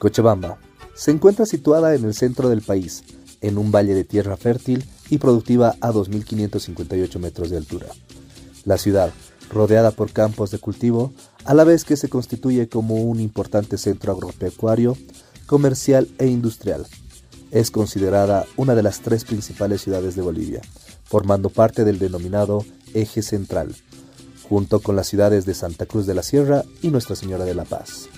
Cochabamba se encuentra situada en el centro del país, en un valle de tierra fértil y productiva a 2.558 metros de altura. La ciudad, rodeada por campos de cultivo, a la vez que se constituye como un importante centro agropecuario, comercial e industrial. Es considerada una de las tres principales ciudades de Bolivia, formando parte del denominado Eje Central, junto con las ciudades de Santa Cruz de la Sierra y Nuestra Señora de la Paz.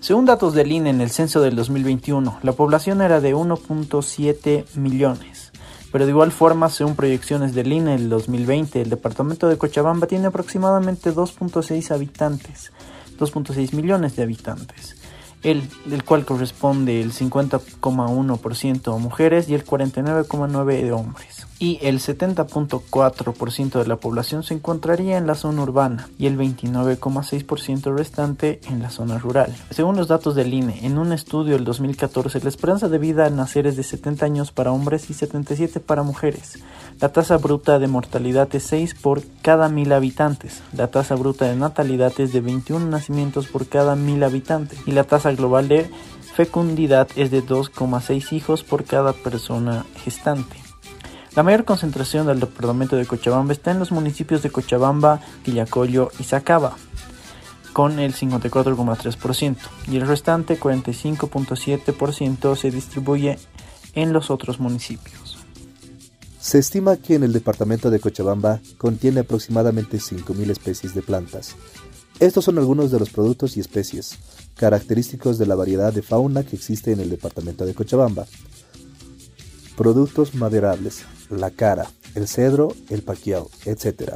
Según datos del INE en el censo del 2021, la población era de 1.7 millones. Pero de igual forma, según proyecciones del INE del 2020, el departamento de Cochabamba tiene aproximadamente 2.6 habitantes, 2.6 millones de habitantes, el, del cual corresponde el 50,1% a mujeres y el 49,9% de hombres y el 70.4% de la población se encontraría en la zona urbana y el 29,6% restante en la zona rural. Según los datos del INE, en un estudio del 2014, la esperanza de vida al nacer es de 70 años para hombres y 77 para mujeres. La tasa bruta de mortalidad es 6 por cada mil habitantes. La tasa bruta de natalidad es de 21 nacimientos por cada mil habitantes y la tasa global de fecundidad es de 2,6 hijos por cada persona gestante. La mayor concentración del departamento de Cochabamba está en los municipios de Cochabamba, Quillacollo y Sacaba, con el 54,3%, y el restante 45,7% se distribuye en los otros municipios. Se estima que en el departamento de Cochabamba contiene aproximadamente 5.000 especies de plantas. Estos son algunos de los productos y especies característicos de la variedad de fauna que existe en el departamento de Cochabamba. Productos maderables, la cara, el cedro, el paquiao, etc.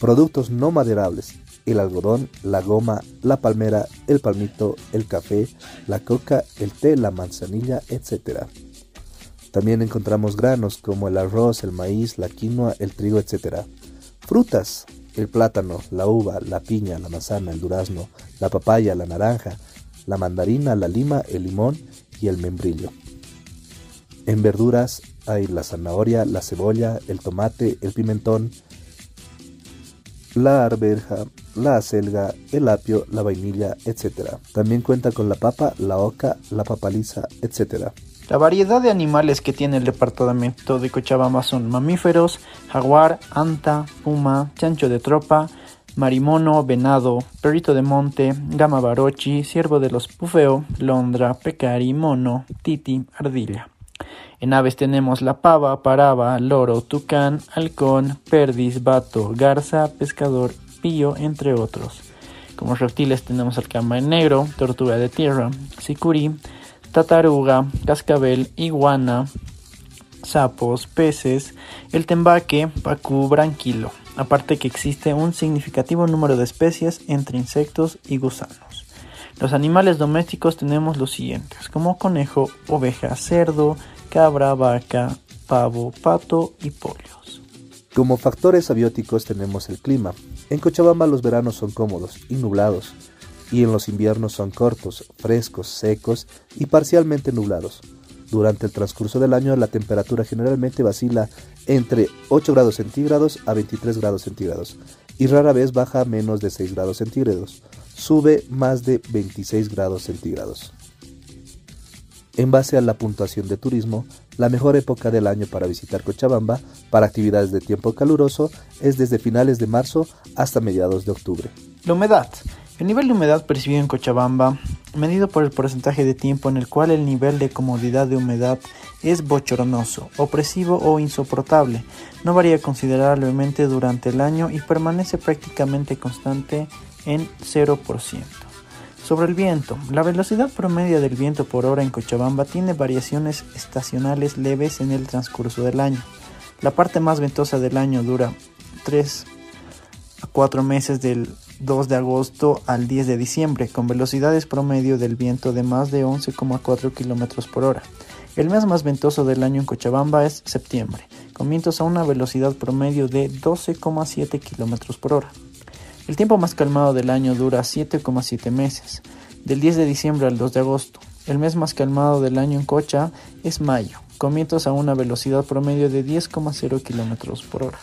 Productos no maderables, el algodón, la goma, la palmera, el palmito, el café, la coca, el té, la manzanilla, etc. También encontramos granos como el arroz, el maíz, la quinoa, el trigo, etc. Frutas, el plátano, la uva, la piña, la manzana, el durazno, la papaya, la naranja, la mandarina, la lima, el limón y el membrillo. En verduras hay la zanahoria, la cebolla, el tomate, el pimentón, la arveja, la acelga, el apio, la vainilla, etc. También cuenta con la papa, la oca, la papaliza, etc. La variedad de animales que tiene el departamento de Cochabamba son mamíferos, jaguar, anta, puma, chancho de tropa, marimono, venado, perrito de monte, gama barochi, ciervo de los pufeo, londra, pecari, mono, titi, ardilla. En aves tenemos la pava, paraba, loro, tucán, halcón, perdiz, bato, garza, pescador, pillo, entre otros. Como reptiles tenemos el camarón negro, tortuga de tierra, sicurí, tataruga, cascabel, iguana, sapos, peces, el tembaque, pacú, branquilo. Aparte que existe un significativo número de especies entre insectos y gusanos. Los animales domésticos tenemos los siguientes, como conejo, oveja, cerdo, cabra, vaca, pavo, pato y pollos. Como factores abióticos tenemos el clima. En Cochabamba los veranos son cómodos y nublados, y en los inviernos son cortos, frescos, secos y parcialmente nublados. Durante el transcurso del año la temperatura generalmente vacila entre 8 grados centígrados a 23 grados centígrados y rara vez baja menos de 6 grados centígrados. Sube más de 26 grados centígrados. En base a la puntuación de turismo, la mejor época del año para visitar Cochabamba para actividades de tiempo caluroso es desde finales de marzo hasta mediados de octubre. La humedad. El nivel de humedad percibido en Cochabamba, medido por el porcentaje de tiempo en el cual el nivel de comodidad de humedad es bochornoso, opresivo o insoportable, no varía considerablemente durante el año y permanece prácticamente constante en 0%. Sobre el viento, la velocidad promedio del viento por hora en Cochabamba tiene variaciones estacionales leves en el transcurso del año. La parte más ventosa del año dura 3 a 4 meses del 2 de agosto al 10 de diciembre, con velocidades promedio del viento de más de 11,4 km por hora. El mes más ventoso del año en Cochabamba es septiembre, con vientos a una velocidad promedio de 12,7 km por hora. El tiempo más calmado del año dura 7,7 meses, del 10 de diciembre al 2 de agosto. El mes más calmado del año en Cocha es mayo, con vientos a una velocidad promedio de 10,0 km por hora.